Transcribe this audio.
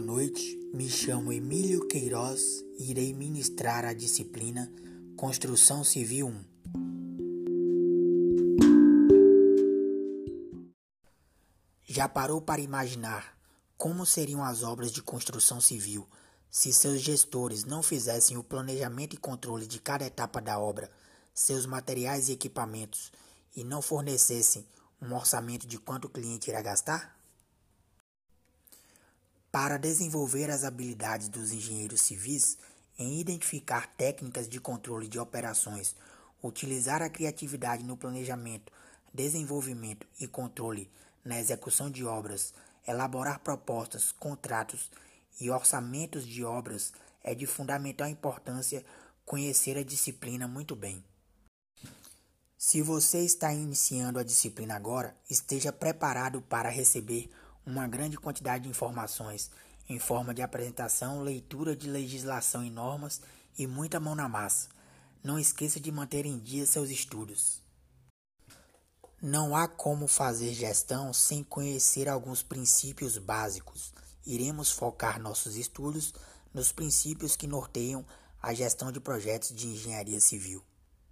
noite, me chamo Emílio Queiroz e irei ministrar a disciplina Construção Civil 1. Já parou para imaginar como seriam as obras de construção civil se seus gestores não fizessem o planejamento e controle de cada etapa da obra, seus materiais e equipamentos e não fornecessem um orçamento de quanto o cliente irá gastar? Para desenvolver as habilidades dos engenheiros civis em identificar técnicas de controle de operações, utilizar a criatividade no planejamento, desenvolvimento e controle na execução de obras, elaborar propostas, contratos e orçamentos de obras, é de fundamental importância conhecer a disciplina muito bem. Se você está iniciando a disciplina agora, esteja preparado para receber uma grande quantidade de informações em forma de apresentação, leitura de legislação e normas e muita mão na massa. Não esqueça de manter em dia seus estudos. Não há como fazer gestão sem conhecer alguns princípios básicos. Iremos focar nossos estudos nos princípios que norteiam a gestão de projetos de engenharia civil.